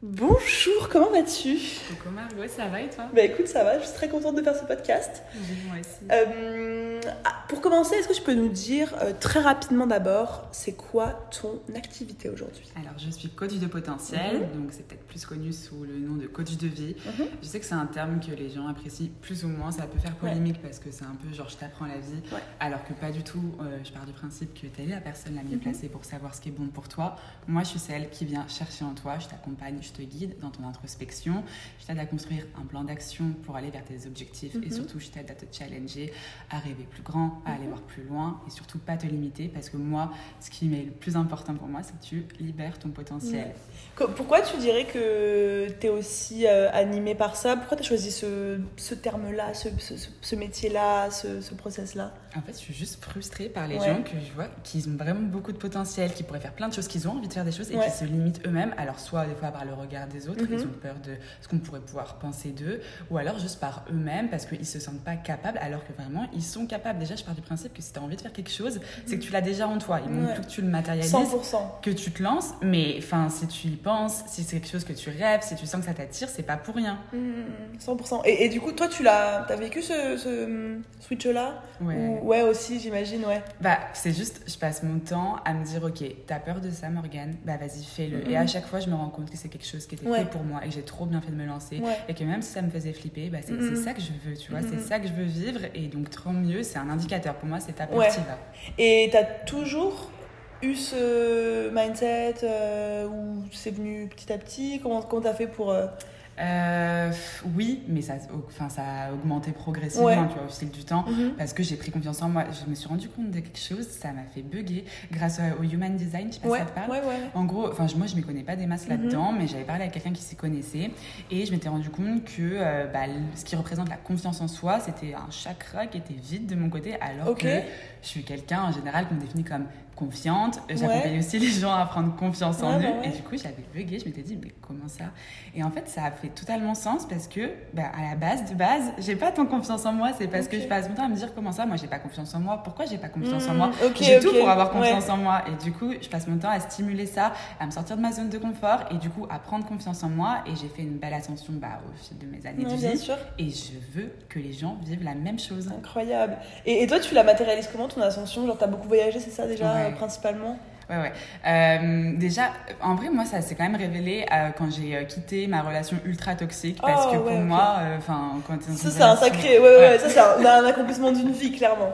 Bonjour, comment vas-tu? Coucou Margot, ça va et toi? Bah écoute, ça va, je suis très contente de faire ce podcast. Moi aussi. Euh, ah, pour commencer, est-ce que tu peux nous dire euh, très rapidement d'abord, c'est quoi ton activité aujourd'hui? Alors, je suis coach de potentiel, Mhm. donc c'est peut-être plus connu sous le nom de coach de vie. Mhm. Je sais que c'est un terme que les gens apprécient plus ou moins, ça peut faire polémique parce que c'est un peu genre je t'apprends la vie, Ouais. alors que pas du tout. Euh, je pars du principe que tu es la personne la mieux Mhm. placée pour savoir ce qui est bon pour toi. Moi, je suis celle qui vient chercher en toi, je t'accompagne, je te guide dans ton introspection, je t'aide à construire un plan d'action pour aller vers tes objectifs et surtout je t'aide à te challenger, à rêver plus grand, à aller Mhm. voir plus loin et surtout pas te limiter parce que moi, ce qui est le plus important pour moi, c'est que tu libères ton potentiel. Pourquoi tu dirais que tu es aussi euh, animée par ça? Pourquoi tu as choisi ce, ce terme-là, ce, ce- métier-là, ce, ce process-là? En fait, je suis juste frustrée par les Ouais. gens que je vois qui ont vraiment beaucoup de potentiel, qui pourraient faire plein de choses, qui ont envie de faire des choses et Ouais. qui se limitent eux-mêmes. Alors, soit des fois par le regard des autres, Mhm. ils ont peur de ce qu'on pourrait pouvoir penser d'eux, ou alors juste par eux-mêmes parce qu'ils se sentent pas capables, alors que vraiment, ils sont capables. Déjà, je pars du principe que si tu as envie de faire quelque chose, c'est que tu l'as déjà en toi. Il manque Ouais. plus que tu le matérialises. 100%. que tu te lances, mais enfin, si tu y penses, si c'est quelque chose que tu rêves, si tu sens que ça t'attire, c'est pas pour rien. Mhm, 100%. Et, et du coup, toi, tu l'as as vécu ce, ce switch-là? Ouais. Ou- ouais, aussi, j'imagine, ouais. Bah, c'est juste, je passe mon temps à me dire, ok, t'as peur de ça, Morgane, bah vas-y, fais-le. Et à chaque fois, je me rends compte que c'est quelque chose qui était Ouais. fait pour moi et que j'ai trop bien fait de me lancer. Et que même si ça me faisait flipper, bah c'est ça que je veux, tu vois, c'est ça que je veux vivre. Et donc, tant mieux, c'est un indicateur. Pour moi, c'est ta partie là. Et t'as toujours eu ce mindset euh, où c'est venu petit à petit? Comment comment t'as fait pour... euh, Euh, oui, mais ça, enfin, ça a augmenté progressivement, Ouais. tu vois, au fil du temps. Parce que j'ai pris confiance en moi. Je me suis rendu compte de quelque chose, ça m'a fait bugger grâce au human design, je sais pas Ouais, si ça te parle. ouais, ouais. En gros, enfin, moi, je ne m'y connais pas des masses Mhm. là-dedans, mais j'avais parlé à quelqu'un qui s'y connaissait et je m'étais rendu compte que euh, bah, ce qui représente la confiance en soi, c'était un chakra qui était vide de mon côté, alors que je suis quelqu'un en général qu'on définit comme confiante. J'accompagne aussi les gens à prendre confiance en Ouais, eux bah ouais. et du coup, j'avais bugué, je m'étais dit, mais comment ça? Et en fait, ça a fait totalement sens parce que, bah, à la base, de base, j'ai pas tant confiance en moi, c'est parce que je passe mon temps à me dire comment ça, moi, j'ai pas confiance en moi, pourquoi j'ai pas confiance en Mhm, moi? ok, j'ai tout pour avoir confiance en moi. Et du coup, je passe mon temps à stimuler ça, à me sortir de ma zone de confort et du coup à prendre confiance en moi. Et j'ai fait une belle ascension bah, au fil de mes années de bien vie. sûr. Et je veux que les gens vivent la même chose. Incroyable. Et, et toi, tu la matérialises comment ton ascension? Genre, t'as beaucoup voyagé, c'est ça déjà, Ouais. euh, principalement Ouais, ouais. Euh, déjà, en vrai, moi, ça s'est quand même révélé euh, quand j'ai euh, quitté ma relation ultra toxique. Parce Oh, que pour moi, euh, enfin, quand dans Ça, c'est un sacré. Ouais, ouais, ouais, ça, c'est un, un accomplissement d'une vie, clairement.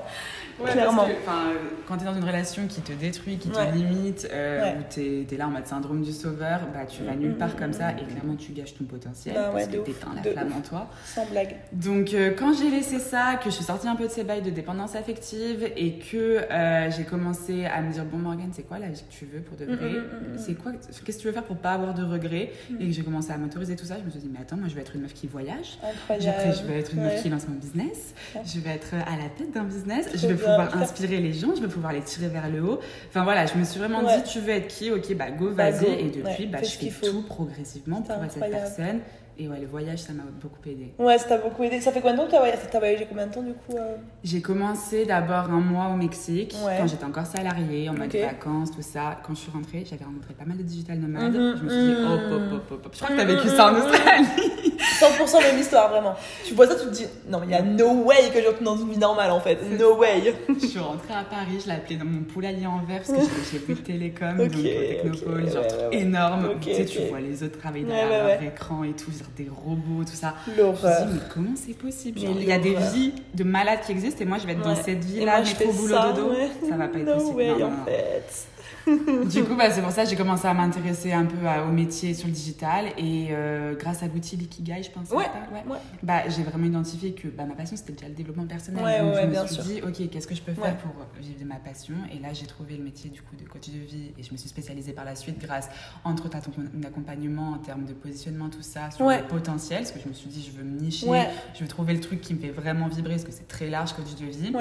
Ouais, Clairement. parce que, quand tu es dans une relation qui te détruit, qui te limite, euh, Ouais. où tu es, là en mode syndrome du sauveur, bah, tu vas nulle part mm, comme mm, ça et clairement tu gâches ton potentiel Bah parce que tu la de flamme ouf. en toi. Sans blague. Donc euh, quand j'ai laissé ça, que je suis sortie un peu de ces bails de dépendance affective et que euh, j'ai commencé à me dire bon Morgane c'est quoi la vie que tu veux pour de vrai? Mm, mm, mm. C'est quoi Qu'est-ce que tu veux faire pour pas avoir de regrets? Mm. Et que j'ai commencé à m'autoriser tout ça, je me suis dit mais attends moi je vais être une meuf qui voyage. Après, je vais être une meuf qui lance mon business. Je vais être à la tête d'un business. Trop je vais bien. Pouvoir inspirer les gens. Je vais pouvoir les tirer vers le haut. Enfin voilà, je me suis vraiment Ouais. dit, tu veux être qui? Ok, bah go, Bah, vas-y. Et depuis, Ouais, bah, je fais faut. tout progressivement pour être cette personne. Et ouais, le voyage, ça m'a beaucoup aidé. Ouais, ça t'a beaucoup aidé. Ça fait combien de temps que t'as voyagé T'as voyagé combien de temps du coup euh J'ai commencé d'abord un mois au Mexique, Ouais. quand j'étais encore salariée, en mode Ok. vacances, tout ça. Quand je suis rentrée, j'avais rencontré pas mal de digital nomades. Mhm, Je me suis dit, mhm. hop, hop, hop, hop. Je crois que t'as vécu ça en Mhm, mhm. Australie. 100% même histoire, vraiment. Tu vois ça, tu te dis, non, mais il y a no way que je retourne dans une vie normale en fait. No way. Je suis rentrée à Paris, je l'ai appelé dans mon poulailler en verre parce que j'ai- vu le télécom, donc au Technopole, genre ouais, truc ouais, ouais. énorme. Tu sais, tu ok. vois les autres travailler derrière ouais, leur écran et tout, genre des robots, tout ça. Je me dis, mais comment c'est possible? Genre, Il y a des vies de malades qui existent et moi je vais être dans cette Et vie-là, métro, boulot, ça, dodo. Ça va pas être no possible. way Non, non, en non. fait. Du coup, bah, c'est pour ça que j'ai commencé à m'intéresser un peu à- au métier sur le digital et euh, grâce à l'outil Likigai, je pense. Ouais, ouais. ouais. Bah, j'ai vraiment identifié que bah, ma passion c'était déjà le développement personnel. Ouais, Donc je me bien suis sûr. dit, ok, qu'est-ce que je peux faire pour vivre de ma passion? Et là, j'ai trouvé le métier du coup de coach de vie et je me suis spécialisée par la suite grâce, entre autres, à ton accompagnement en termes de positionnement, tout ça, sur le potentiel. Parce que je me suis dit, je veux me nicher, je veux trouver le truc qui me fait vraiment vibrer parce que c'est très large, coach de vie.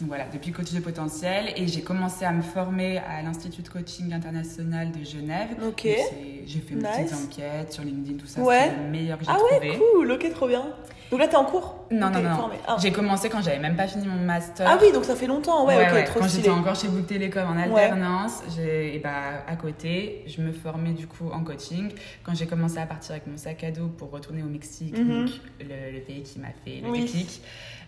Donc voilà, depuis coach de potentiel et j'ai commencé à me former à l'Institut de coaching international de Genève. Ok. J'ai fait mes Nice. petites enquêtes sur LinkedIn, tout ça. Ouais. C'est le meilleur que j'ai Ah ouais, trouvé. cool, ok, trop bien. Donc là, t'es en cours Non, non, non. Ah. J'ai commencé quand j'avais même pas fini mon master. Ah oui, donc ça fait longtemps, ouais, ok, trop Quand j'étais encore chez Book Télécom en alternance, j'ai, et bah, à côté, je me formais du coup en coaching. Quand j'ai commencé à partir avec mon sac à dos pour retourner au Mexique, donc le, le pays qui m'a fait le Oui. déclic,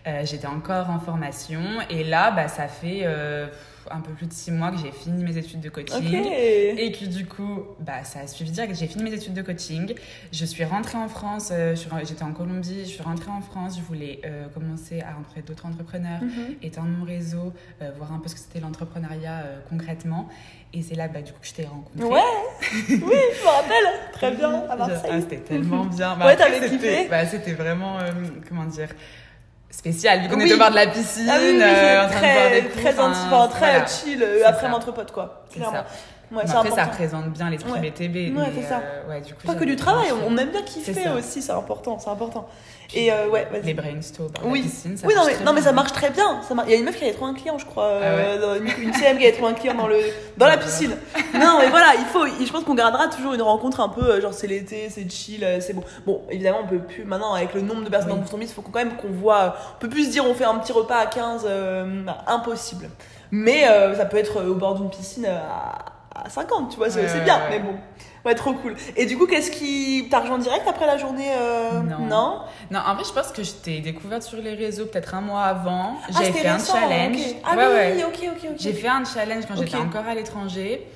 euh, j'étais encore en formation. Et là, bah, ça fait euh, un peu plus de six mois que j'ai fini mes études de coaching. Et que du coup, bah, ça a suivi direct. J'ai fini mes études de coaching. Je suis rentrée en France. euh, J'étais en Colombie. Je suis rentrée en France. Je voulais euh, commencer à rencontrer d'autres entrepreneurs, Mhm. étendre mon réseau, euh, voir un peu ce que c'était l'entrepreneuriat concrètement. Et c'est là, bah, du coup, que je t'ai rencontrée. Ouais, oui, je me rappelle, très bien, à Marseille. Ah, c'était tellement bien. Ouais, après, t'avais c'était- kiffé bah, C'était vraiment, comment dire, spécial. Vu qu'on Oui. au bord de la piscine, Ah oui, oui, euh, en train de boire très, des coups. très, enfin, inti- enfin, très voilà. chill euh, après entre potes, quoi. Clairement. Ouais, après, ça représente bien l'esprit Ouais. BTB. Ouais, c'est ça. euh, ouais, du coup, Pas que du travail, on aime bien kiffer aussi, c'est important, c'est important. Et euh, ouais, vas-y. Les brainstorms, Oui. la piscine, ça oui, non mais, ça marche très bien. Ça Il y a une meuf qui avait trouvé un client, je crois, Ah euh, dans une, une CM qui avait trouvé un client dans, le, dans la piscine. Non, mais voilà, il faut, je pense qu'on gardera toujours une rencontre un peu, genre c'est l'été, c'est chill, c'est bon. Bon, évidemment, on peut plus, maintenant, avec le nombre de personnes Oui. dans Beach, il faut quand même qu'on voit, on peut plus se dire on fait un petit repas à 15, euh, impossible. Mais ça peut être au bord d'une piscine à, à 50, tu vois, c'est Ouais, bien, ouais. mais bon. Ouais, trop cool. Et du coup, qu'est-ce qui. T'as rejoint direct après la journée euh, Non. Non? Non, en vrai, je pense que je t'ai découverte sur les réseaux peut-être un mois avant. Ah, fait un challenge. ok. Ah ouais, oui, ouais. ok, ok, ok. J'ai fait un challenge quand j'étais encore à l'étranger.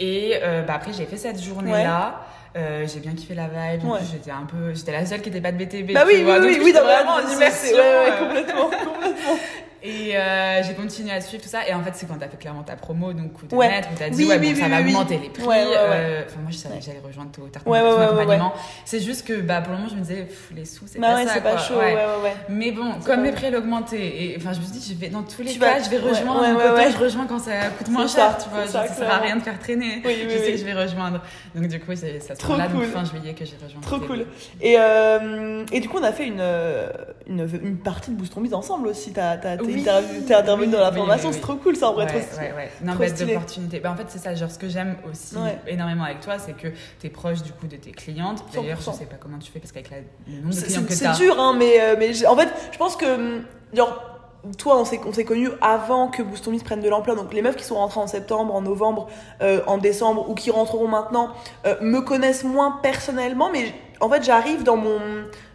Et euh, bah, après, j'ai fait cette journée-là. Euh, j'ai bien kiffé la vibe. Ouais. j'étais un peu, j'étais la seule qui était pas de BTB. Bah oui, vois, oui, oui, oui, vraiment en c'est- immersion. Ouais, ouais, euh, complètement, complètement. Et euh, j'ai continué à suivre tout ça. Et en fait, c'est quand t'as fait clairement ta promo, donc coup de Ouais. où t'as dit, Oui, ouais, oui, bon, ça va augmenter les prix. Ouais, euh, Enfin, moi, je savais que j'allais rejoindre ton accompagnement. C'est juste que, bah, pour le moment, je me disais, les sous, c'est Bah pas ça. pas chaud, Ouais. ouais, ouais, ouais. Mais bon, comme les prix augmentaient, et enfin, je me suis dit, je vais, dans tous les Tu cas, vas- je vais rejoindre ouais. je rejoins quand ça coûte moins cher, tu vois. ça, sert à rien de faire traîner. Oui, je sais que je vais rejoindre. Donc, du coup, ça se Trop là, fin juillet que j'ai rejoint. Trop cool. Et, euh, et du coup, on a fait une, partie de Boost ensemble aussi. T'as Oui. t'es intervenu Oui, dans la formation, oui, c'est trop cool ça en vrai. Ouais, trop ouais, ouais. Non, bête d'opportunité. Bah, en fait, c'est ça. Genre, ce que j'aime aussi énormément avec toi, c'est que tu es proche du coup de tes clientes. D'ailleurs, je 100%. sais pas comment tu fais parce qu'avec la- le nombre de clients que C'est dur, hein, mais, euh, mais en fait, je pense que, hum, genre, toi, on s'est on s'est connus avant que Boost prenne de l'ampleur. Donc, les meufs qui sont rentrées en septembre, en novembre, euh, en décembre ou qui rentreront maintenant euh, me connaissent moins personnellement, mais en fait, j'arrive dans mon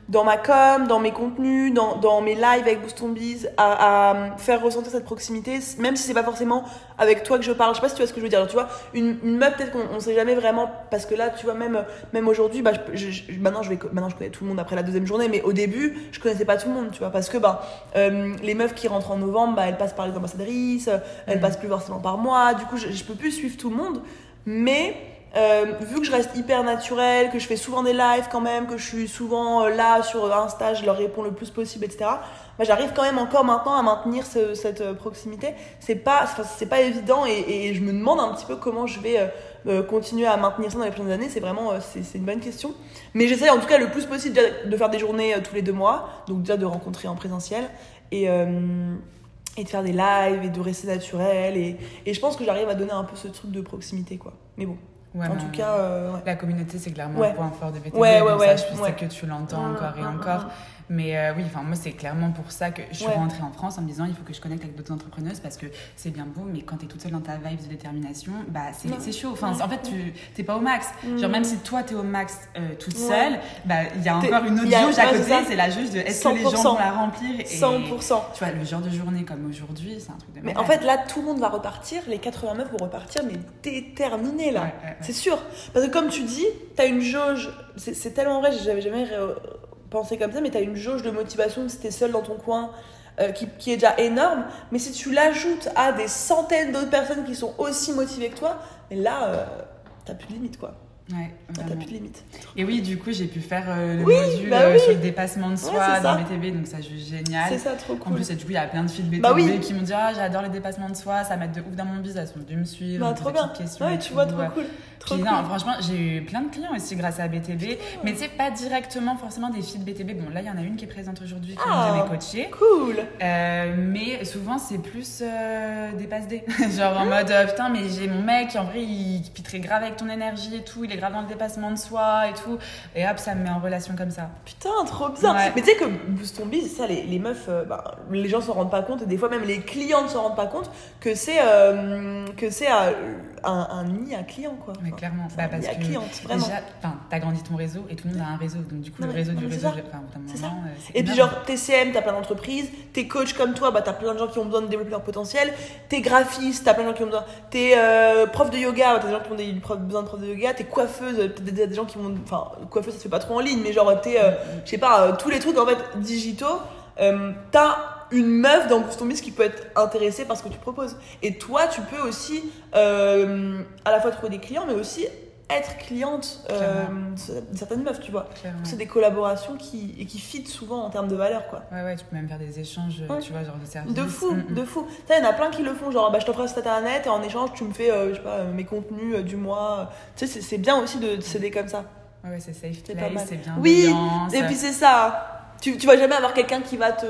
dans ma com, dans mes contenus, dans, dans mes lives avec Boost Biz, à, à faire ressentir cette proximité, même si c'est pas forcément avec toi que je parle. Je sais pas si tu vois ce que je veux dire. Tu vois, une, une meuf, peut-être qu'on on sait jamais vraiment, parce que là, tu vois, même, même aujourd'hui, bah, je, je- maintenant, je vais, maintenant, je connais tout le monde après la deuxième journée, mais au début, je connaissais pas tout le monde, tu vois, parce que, bah, euh, les meufs qui rentrent en novembre, bah, elles passent par les ambassadrices, elles Mhm. passent plus forcément par moi, du coup, je, je peux plus suivre tout le monde, mais, euh, vu que je reste hyper naturelle, que je fais souvent des lives quand même, que je suis souvent euh, là sur Insta, je leur réponds le plus possible, etc. Bah, j'arrive quand même encore maintenant à maintenir ce- cette euh, proximité. C'est pas, c'est pas évident et, je me demande un petit peu comment je vais euh, euh, continuer à maintenir ça dans les prochaines années. C'est vraiment, euh, c'est, une bonne question. Mais j'essaie en tout cas le plus possible de faire des journées euh, tous les deux mois, donc déjà de rencontrer en présentiel et euh, et de faire des lives et de rester naturel et, et je pense que j'arrive à donner un peu ce truc de proximité quoi. Mais bon, Ouais, en bah, tout cas, euh, ouais. La communauté, c'est clairement Ouais. un point fort de BTB. Ouais, ouais, ça, ouais, je sais que tu l'entends encore et encore. Mais euh, oui, enfin moi c'est clairement pour ça que je suis Ouais. rentrée en France en me disant il faut que je connecte avec d'autres entrepreneuses parce que c'est bien beau, mais quand t'es toute seule dans ta vibe de détermination, bah c'est chaud. Enfin Ouais. en fait tu t'es pas au max. Genre Mm. même si toi t'es au max euh, toute seule, bah il y a encore une autre jauge à côté. C'est la jauge de est-ce que les gens 100%. vont la remplir et 100%. tu vois le genre de journée comme aujourd'hui c'est un truc de Mais malade. en fait, là, tout le monde va repartir. Les 89 vont repartir, mais déterminés, là. C'est sûr. Parce que, comme tu dis, t'as une jauge. C'est c'est tellement vrai, j'avais jamais pensé comme ça, mais t'as une jauge de motivation si t'es seul dans ton coin. euh, qui, est déjà énorme, mais si tu l'ajoutes à des centaines d'autres personnes qui sont aussi motivées que toi, là, euh, t'as plus de limite quoi. Ouais, T'as vraiment. plus de limite. Et oui, du coup, j'ai pu faire euh, le Oui, module bah euh, oui. sur le dépassement de soi c'est dans. BTB, donc ça, juste génial. C'est ça, trop En cool. plus, et du coup, il y a plein de filles de BTB Bah oui. qui m'ont dit Ah, j'adore les dépassements de soi, ça m'aide de ouf dans mon business. Elles sont venues me suivre. Bah, trop bien. questions Ouais, tu vois, trop ouais. cool. Trop Puis cool. non, franchement, j'ai eu plein de clients aussi grâce à BTB. Mais tu sais, pas directement forcément des filles de BTB. Bon, là, il y en a une qui est présente aujourd'hui qui Ah. vient de coacher. Cool. Euh, mais souvent, c'est plus euh, des passes D. Genre en mode euh, putain, mais j'ai mon mec, en vrai, il pitterait grave avec ton énergie et tout. Il est grave dans le dépassement de soi et tout. Et hop, ça me met en relation comme ça. Putain, trop bien. Ouais. Mais tu sais que Boost ça, les, les meufs, euh, bah, les gens s'en rendent pas compte, et des fois même les clients ne s'en rendent pas compte que c'est euh, que c'est euh, un, un nid à clients, quoi. Mais clairement, c'est bah, un parce nid à que clientes, vraiment. déjà, enfin, t'as grandi ton réseau et tout le monde a un réseau. Donc du coup, Non, le mais- réseau non, du réseau, C'est ça. moment, Et puis genre, t'es CM, t'as plein d'entreprises, t'es coach comme toi, bah t'as plein de gens qui ont besoin de développer leur potentiel, t'es graphiste, t'as plein de gens qui ont besoin, t'es euh, prof de yoga, bah, t'as des gens qui ont des, besoin de prof de yoga, t'es coiffeuse, peut-être des, gens qui vont, enfin, coiffeuse ça se fait pas trop en ligne, mais genre t'es, euh, je sais pas, euh, tous les trucs en fait digitaux, euh, t'as une meuf dans Ton Biz qui peut être intéressée par ce que tu proposes. Et toi, tu peux aussi euh, à la fois trouver des clients, mais aussi être cliente euh, certaines meufs, tu vois. C'est des collaborations qui, et qui fit souvent en termes de valeur, quoi. Ouais, ouais, tu peux même faire des échanges, Ouais. tu vois, genre de services. De fou, Mm, mm. de fou. Ça, il y en a plein qui le font, genre, bah, je t'offre un site internet et en échange, tu me fais, euh, je sais pas, euh, mes contenus euh, du mois. Tu sais, c'est- bien aussi de, de s'aider comme ça. Ouais, ouais, c'est safe C'est bien. Oui, Et puis c'est ça. Tu, tu vas jamais avoir quelqu'un qui va te,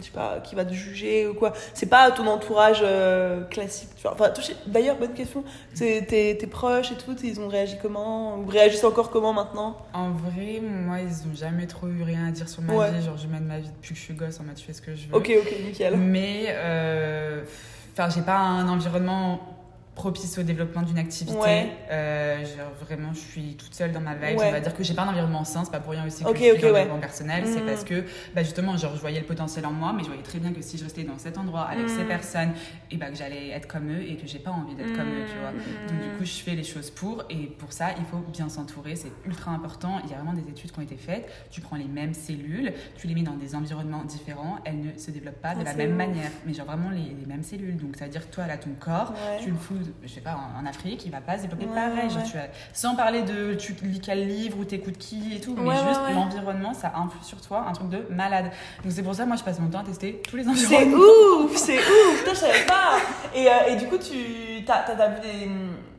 je sais pas, qui va te juger ou quoi. C'est pas ton entourage euh, classique. tu vois. Enfin, d'ailleurs, bonne question. Tes, tes proches et tout, ils ont réagi comment? Ou réagissent encore comment maintenant? En vrai, moi, ils ont jamais trop eu rien à dire sur ma Ouais. vie. Genre, je mène ma vie depuis que je suis gosse, en mode, je fais ce que je veux. Ok, ok, nickel. Mais, euh, enfin, j'ai pas un environnement propice au développement d'une activité. Ouais. Euh, vraiment, je suis toute seule dans ma vibe. Ouais. On va dire que j'ai pas un environnement sain. C'est pas pour rien aussi que Ok, je suis ok, dans ouais. développement personnel. C'est Mm. parce que, bah, justement, genre, je voyais le potentiel en moi, mais je voyais très bien que si je restais dans cet endroit avec Mm. ces personnes, et bah, que j'allais être comme eux et que j'ai pas envie d'être comme eux, tu vois. Donc du coup, je fais les choses pour et pour ça, il faut bien s'entourer, c'est ultra important. Il y a vraiment des études qui ont été faites. Tu prends les mêmes cellules, tu les mets dans des environnements différents, elles ne se développent pas de Ah, la même ouf. manière, mais genre vraiment les, les mêmes cellules. Donc ça veut dire que toi, là, ton corps, tu le fous, je sais pas, en, en Afrique, il va pas se développer Ouais, pareil. Genre, ouais. tu as, sans parler de tu lis quel livre ou t'écoutes qui et tout, mais Ouais, juste l'environnement, ça influe sur toi, un truc de malade. Donc c'est pour ça, moi, je passe mon temps à tester tous les C'est environnements. ouf, c'est ouf, putain, je savais pas. Et, euh, et du coup, tu t'as vu des.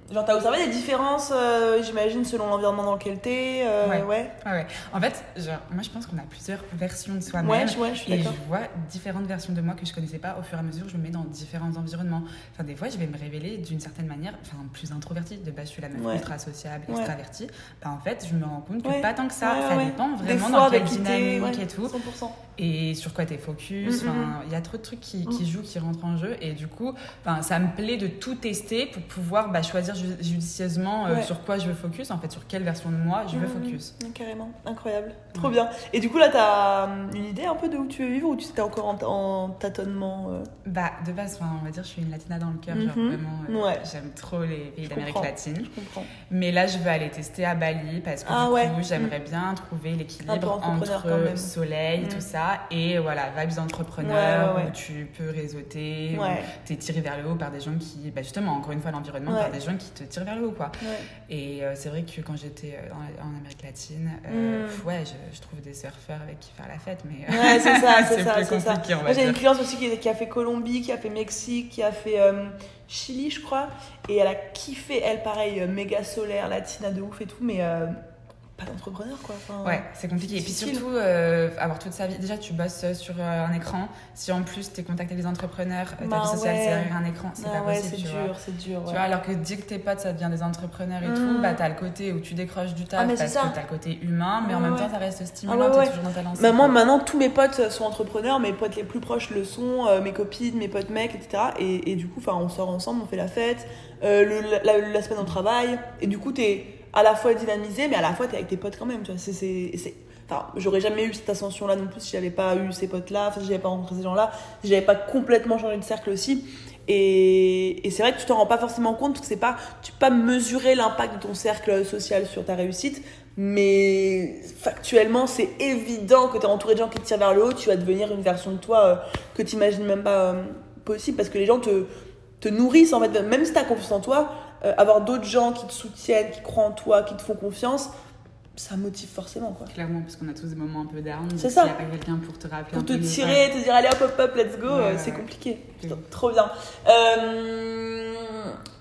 Genre, t'as observé des différences, euh, j'imagine, selon l'environnement dans lequel t'es euh, Ouais. ouais. Ouais, ouais. En fait, genre, moi, je pense qu'on a plusieurs versions de soi-même. Ouais, je, ouais, je suis Et je vois différentes versions de moi que je connaissais pas au fur et à mesure, je me mets dans différents environnements. Enfin, des fois, je vais me révéler d'une certaine manière, enfin, plus introvertie. De base, je suis la meuf ultra sociable, extravertie. Bah, en fait, je me rends compte que pas tant que ça. Ça dépend vraiment fois, dans quelle dynamique et tout. 100%. Et sur quoi t'es focus. Mm, mm, Enfin, il y a trop de trucs qui, qui Mm. jouent, qui rentrent en jeu. Et du coup, ça me plaît de tout tester pour pouvoir bah, choisir ju- judicieusement euh, Ouais. sur quoi je veux focus. En fait, sur quelle version de moi je veux Mhm. focus. Ouais, Carrément, incroyable. Trop bien. Et du coup, là, t'as hum, une idée un peu de où tu veux vivre ou tu étais encore en, en tâtonnement euh? Bah, de base, on va dire, je suis une latina dans le cœur, genre Mhm. vraiment, euh, Ouais. j'aime trop les pays d'Amérique latine. Je comprends. Mais là, je veux aller tester à Bali parce que Ah du ouais. coup, j'aimerais bien trouver l'équilibre entre soleil, Mm. tout ça, et voilà, vibes d'entrepreneur Ouais, ouais, ouais. où tu peux réseauter, où t'es tiré vers le haut par des gens qui, bah justement, encore une fois, l'environnement, par des gens qui te tirent vers le haut, quoi. Et euh, c'est vrai que quand j'étais euh, en, en Amérique latine, euh, Mm. ouais, je, je trouve des surfeurs avec qui faire la fête, mais Ouais, c'est ça, c'est ça, plus Moi, j'ai une cliente aussi qui, qui a fait Colombie, qui a fait Mexique, qui a fait euh, Chili, je crois. Et elle a kiffé, elle, pareil, méga solaire, latina de ouf et tout, mais pas d'entrepreneur, quoi. Enfin, Ouais, c'est compliqué. Et puis surtout, euh, avoir toute sa vie. Déjà, tu bosses sur euh, un écran. Si en plus, tu es contacté avec des entrepreneurs, ta Bah vie sociale, ouais. c'est derrière un écran, c'est Ah pas ouais, possible. c'est dur, c'est dur. Tu vois, alors que dès que tes potes, ça devient des entrepreneurs et Mm. tout, bah t'as le côté où tu décroches du taf Ah, parce ça. que t'as le côté humain, mais en même temps, ça reste Ah stimulant, ouais, t'es ouais. toujours dans ta lancée. Bah, moi, maintenant, tous mes potes sont entrepreneurs, mes potes les plus proches le sont, euh, mes copines, mes potes mecs, etc. Et, et du coup, enfin, on sort ensemble, on fait la fête, euh, le, la, la semaine on travaille, et du coup, t'es à la fois dynamisé, mais à la fois t'es avec tes potes quand même, tu vois. C'est, Enfin, j'aurais jamais eu cette ascension-là non plus si j'avais pas eu ces potes-là, si j'avais pas rencontré ces gens-là, si j'avais pas complètement changé de cercle aussi. Et, c'est vrai que tu t'en rends pas forcément compte, que c'est pas, tu peux pas mesurer l'impact de ton cercle social sur ta réussite, mais factuellement, c'est évident que tu es entouré de gens qui te tirent vers le haut, tu vas devenir une version de toi euh, que tu imagines même pas euh, possible, parce que les gens te, te nourrissent, en fait, même si tu as confiance en toi, euh, avoir d'autres gens qui te soutiennent, qui croient en toi, qui te font confiance, ça motive forcément, quoi. Clairement, parce qu'on a tous des moments un peu down. C'est ça. S'il n'y a pas quelqu'un pour te rappeler Pour te tirer, te dire allez hop hop hop, let's go, euh, ouais, c'est ouais. compliqué. Putain, Oui. trop bien. Euh,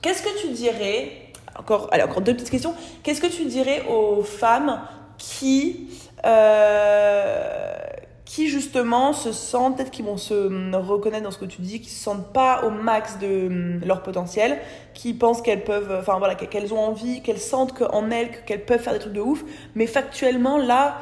Qu'est-ce que tu dirais encore, allez, encore deux petites questions. Qu'est-ce que tu dirais aux femmes qui, euh, qui justement se sentent, peut-être qu'ils vont se hum, reconnaître dans ce que tu dis, qui se sentent pas au max de hum, leur potentiel, qui pensent qu'elles peuvent, enfin voilà, qu'elles ont envie, qu'elles sentent qu'en elles, qu'elles peuvent faire des trucs de ouf, mais factuellement là,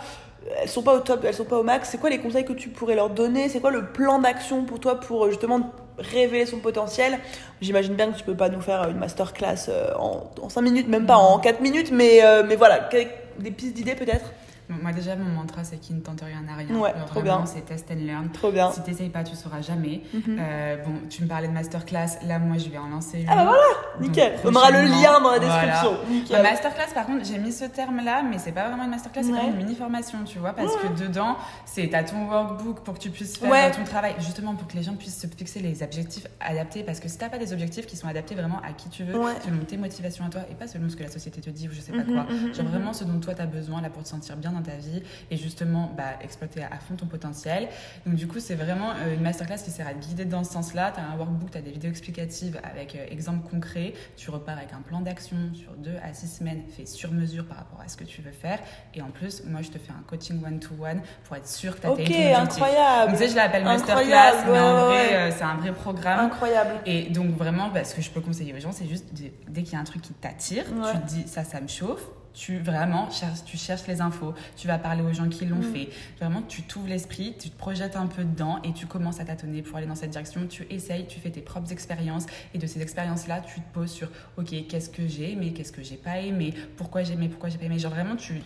elles sont pas au top, elles sont pas au max. C'est quoi les conseils que tu pourrais leur donner? C'est quoi le plan d'action pour toi pour justement révéler son potentiel? J'imagine bien que tu peux pas nous faire une masterclass euh, en, en 5 minutes, même pas en 4 minutes, mais, euh, mais voilà, des pistes d'idées peut-être? Moi, déjà, mon mantra, c'est qu'il ne tente rien à rien. Ouais, trop bien. C'est test and learn. Trop bien. Si t'essayes pas, tu sauras jamais. Mhm. euh, bon, tu me parlais de masterclass. Là, moi, je vais en lancer une. Ah bah voilà, nickel. On aura le lien dans la description. Voilà. Nickel. masterclass, par contre, j'ai mis ce terme-là, mais c'est pas vraiment une masterclass, c'est vraiment une mini-formation, tu vois, parce que dedans, c'est t'as ton workbook pour que tu puisses faire ton travail, justement pour que les gens puissent se fixer les objectifs adaptés, parce que si t'as pas des objectifs qui sont adaptés vraiment à qui tu veux, selon tes motivations à toi, et pas selon ce que la société te dit ou je sais pas mhm, quoi, mhm, genre vraiment ce dont toi t'as besoin là pour te sentir bien dans ta vie et justement bah, exploiter à fond ton potentiel. Donc du coup, c'est vraiment euh, une masterclass qui sert à guider dans ce sens-là. Tu as un workbook, tu as des vidéos explicatives avec euh, exemples concrets. Tu repars avec un plan d'action sur deux à six semaines fait sur mesure par rapport à ce que tu veux faire. Et en plus, moi, je te fais un coaching one-to-one pour être sûr que tu as okay, tes incroyable. Donc, tu sais, je l'appelle masterclass, mais en vrai, euh, c'est un vrai programme. Incroyable. Et donc vraiment, bah, ce que je peux conseiller aux gens, c'est juste dès qu'il y a un truc qui t'attire, tu te dis ça, ça me chauffe tu vraiment cherches, tu cherches les infos, tu vas parler aux gens qui l'ont mm. fait. Vraiment, tu t'ouvres l'esprit, tu te projettes un peu dedans et tu commences à tâtonner pour aller dans cette direction. Tu essayes, tu fais tes propres expériences et de ces expériences-là, tu te poses sur OK, qu'est-ce que j'ai aimé, qu'est-ce que j'ai pas aimé, pourquoi j'ai aimé, pourquoi j'ai pas aimé. Genre vraiment, tu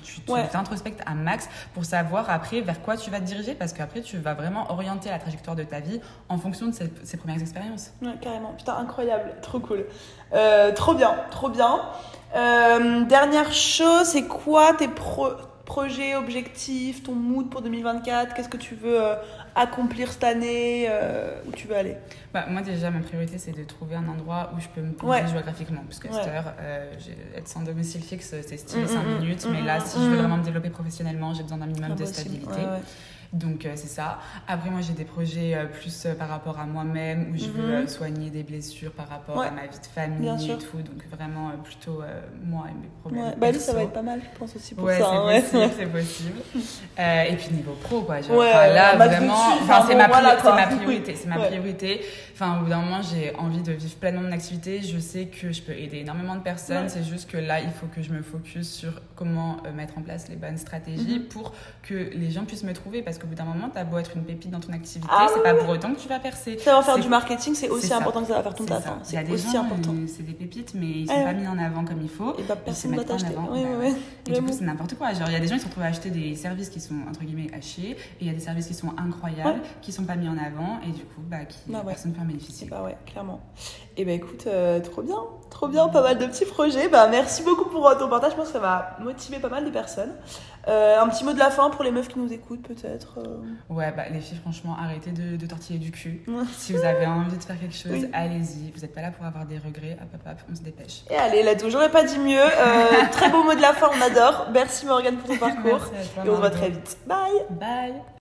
t'introspectes à max pour savoir après vers quoi tu vas te diriger parce qu'après, tu vas vraiment orienter la trajectoire de ta vie en fonction de ces, ces premières expériences. Ouais, carrément. Putain, incroyable, trop cool. Euh, trop bien, trop bien. Euh, dernière chose, c'est quoi tes projets, objectifs, ton mood pour 2024 Qu'est-ce que tu veux euh, accomplir cette année euh, Où tu veux aller? Bah, Moi, déjà, ma priorité, c'est de trouver un endroit où je peux me poser géographiquement. Parce que cette heure, être sans domicile fixe, c'est stylé 5 mm, mm, minutes. Mm, mais là, si je veux vraiment me développer professionnellement, j'ai besoin d'un minimum ah, de stabilité. Donc euh, c'est ça. Après moi j'ai des projets euh, plus euh, par rapport à moi-même où je veux mhm. soigner des blessures par rapport à ma vie de famille et tout. Donc vraiment plutôt moi et mes problèmes. Ouais. Bah lui ça va être pas mal je pense aussi pour ouais, ça. Ouais c'est possible, et puis niveau pro quoi. Genre, là vraiment, enfin, c'est ma, ma, priorité, c'est ma priorité. Enfin au bout d'un moment j'ai envie de vivre pleinement mon activité. Je sais que je peux aider énormément de personnes. C'est juste que là il faut que je me focus sur comment mettre en place les bonnes stratégies mhm. pour que les gens puissent me trouver parce parce qu'au bout d'un moment, tu as beau être une pépite dans ton activité, ah c'est pas pour autant que tu vas percer. Savoir faire du marketing, c'est aussi important que ça va faire ton taf. Hein. Il y a des gens, euh, c'est des pépites, mais ils sont pas mis en avant comme il faut. Et bah, personne ne va t'acheter. Et du coup, c'est n'importe quoi. Genre, il y a des gens qui se retrouvent à acheter des services qui sont entre guillemets à chier, et il y a des services qui sont incroyables, qui sont pas mis en avant, et du coup, bah, qui, bah personne ne peut en bénéficier. Bah ouais, clairement. Et bah écoute, euh, trop bien, trop bien, pas mal de petits projets. Bah merci beaucoup pour euh, ton partage. Je pense que ça va motiver pas mal de personnes. Euh, un petit mot de la fin pour les meufs qui nous écoutent, peut-être euh. Ouais, bah, les filles, franchement, arrêtez de, de tortiller du cul. si vous avez envie de faire quelque chose, allez-y. Vous n'êtes pas là pour avoir des regrets. Hop, hop, hop, on se dépêche. Et allez, là, j'aurais pas dit mieux. Euh, très beau mot de la fin, on adore. Merci Morgane pour ton parcours. Merci à toi, Et on se voit très vite. Bye Bye